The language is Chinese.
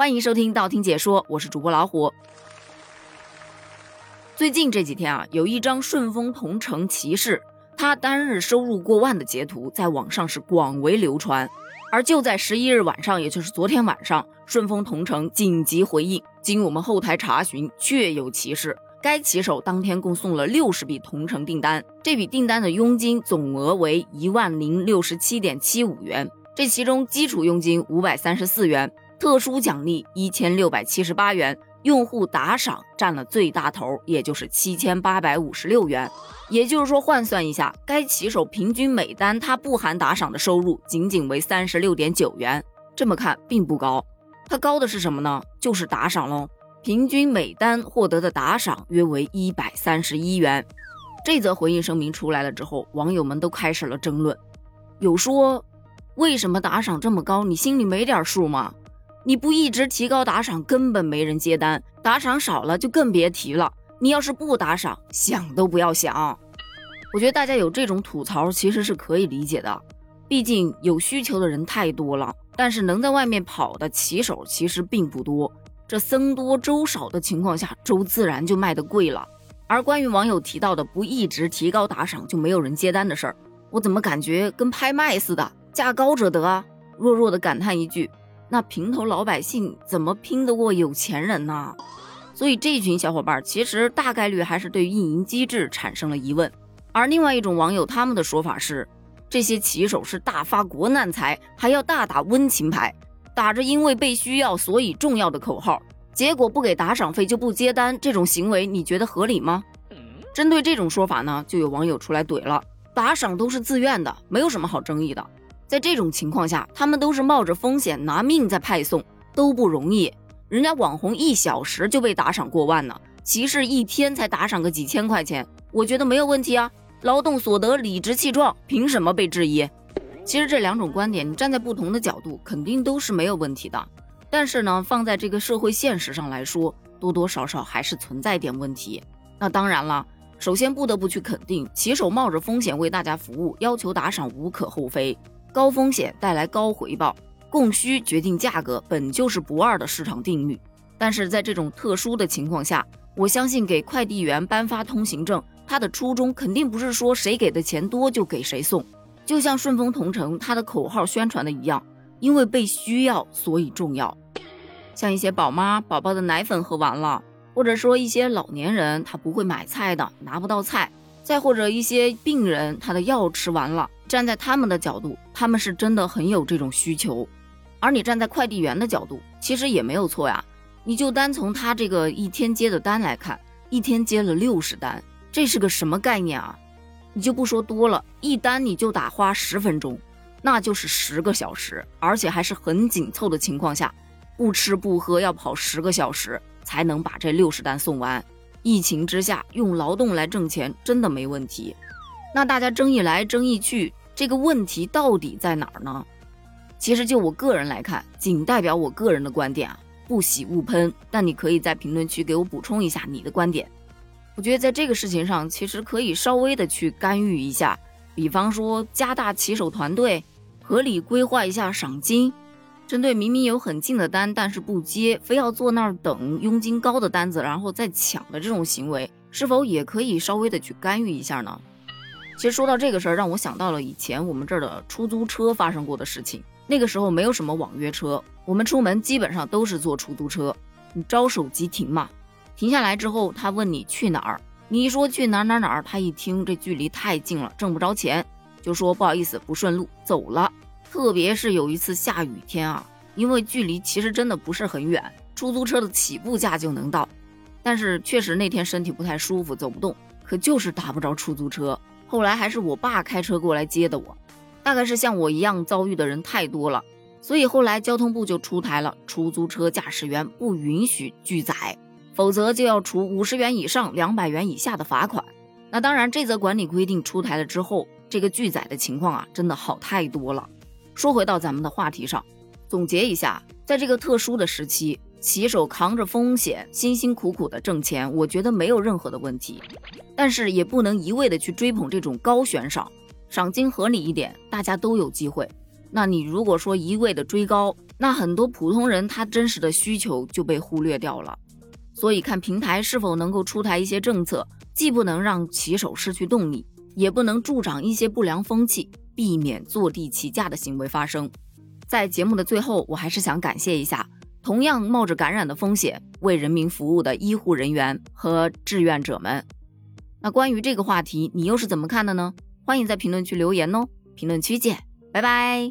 欢迎收听道听解说，我是主播老虎。最近这几天啊，有一张顺丰同城骑士他单日收入过万的截图在网上是广为流传。而就在十一日晚上，也就是昨天晚上，顺丰同城紧急回应，经我们后台查询，确有其事。该骑手当天共送了六十笔同城订单，这笔订单的佣金总额为一万零六十七点七五元，这其中基础佣金五百三十四元，特殊奖励一千六百七十八元，用户打赏占了最大头，也就是七千八百五十六元。也就是说，换算一下，该骑手平均每单他不含打赏的收入仅仅为三十六点九元，这么看并不高。它高的是什么呢？就是打赏喽。平均每单获得的打赏约为一百三十一元。这则回应声明出来了之后，网友们都开始了争论。有说，为什么打赏这么高？你心里没点数吗？你不一直提高打赏，根本没人接单；打赏少了，就更别提了。你要是不打赏，想都不要想。我觉得大家有这种吐槽，其实是可以理解的。毕竟有需求的人太多了，但是能在外面跑的骑手其实并不多。这僧多粥少的情况下，粥自然就卖得贵了。而关于网友提到的不一直提高打赏就没有人接单的事儿，我怎么感觉跟拍卖似的？价高者得啊。弱弱的感叹一句：那平头老百姓怎么拼得过有钱人呢？所以这群小伙伴其实大概率还是对运营机制产生了疑问。而另外一种网友他们的说法是，这些骑手是大发国难财，还要大打温情牌。打着因为被需要所以重要的口号，结果不给打赏费就不接单，这种行为你觉得合理吗？针对这种说法呢，就有网友出来怼了：打赏都是自愿的，没有什么好争议的。在这种情况下，他们都是冒着风险拿命在派送，都不容易。人家网红一小时就被打赏过万呢，骑士一天才打赏个几千块钱，我觉得没有问题啊。劳动所得理直气壮，凭什么被质疑？其实这两种观点，你站在不同的角度，肯定都是没有问题的。但是呢，放在这个社会现实上来说，多多少少还是存在点问题。那当然了，首先不得不去肯定，骑手冒着风险为大家服务，要求打赏无可厚非。高风险带来高回报，供需决定价格，本就是不二的市场定律。但是在这种特殊的情况下，我相信给快递员颁发通行证，他的初衷肯定不是说谁给的钱多就给谁送。就像顺丰同城他的口号宣传的一样，因为被需要，所以重要。像一些宝妈宝宝的奶粉喝完了，或者说一些老年人他不会买菜的，拿不到菜；再或者一些病人他的药吃完了，站在他们的角度，他们是真的很有这种需求。而你站在快递员的角度，其实也没有错呀。你就单从他这个一天接的单来看，一天接了六十单，这是个什么概念啊？你就不说多了，一单你就打花十分钟，那就是十个小时，而且还是很紧凑的情况下，不吃不喝要跑十个小时才能把这六十单送完。疫情之下用劳动来挣钱真的没问题。那大家争议来争议去，这个问题到底在哪儿呢？其实就我个人来看，仅代表我个人的观点啊，不喜勿喷。但你可以在评论区给我补充一下你的观点。我觉得在这个事情上，其实可以稍微的去干预一下，比方说加大骑手团队，合理规划一下赏金，针对明明有很近的单但是不接，非要坐那儿等佣金高的单子然后再抢的这种行为，是否也可以稍微的去干预一下呢？其实说到这个事儿，让我想到了以前我们这儿的出租车发生过的事情。那个时候没有什么网约车，我们出门基本上都是坐出租车，你招手即停嘛。停下来之后，他问你去哪儿，你说去哪儿哪哪儿，他一听这距离太近了，挣不着钱，就说不好意思，不顺路，走了。特别是有一次下雨天啊，因为距离其实真的不是很远，出租车的起步价就能到，但是确实那天身体不太舒服，走不动，可就是打不着出租车。后来还是我爸开车过来接的我。大概是像我一样遭遇的人太多了，所以后来交通部就出台了出租车驾驶员不允许拒载。否则就要处五十元以上两百元以下的罚款。那当然，这则管理规定出台了之后，这个拒载的情况啊，真的好太多了。说回到咱们的话题上，总结一下，在这个特殊的时期，骑手扛着风险，辛辛苦苦的挣钱，我觉得没有任何的问题。但是也不能一味的去追捧这种高悬赏，赏金合理一点，大家都有机会。那你如果说一味的追高，那很多普通人他真实的需求就被忽略掉了。所以看平台是否能够出台一些政策，既不能让骑手失去动力，也不能助长一些不良风气，避免坐地起价的行为发生。在节目的最后，我还是想感谢一下同样冒着感染的风险为人民服务的医护人员和志愿者们。那关于这个话题，你又是怎么看的呢？欢迎在评论区留言哦。评论区见，拜拜。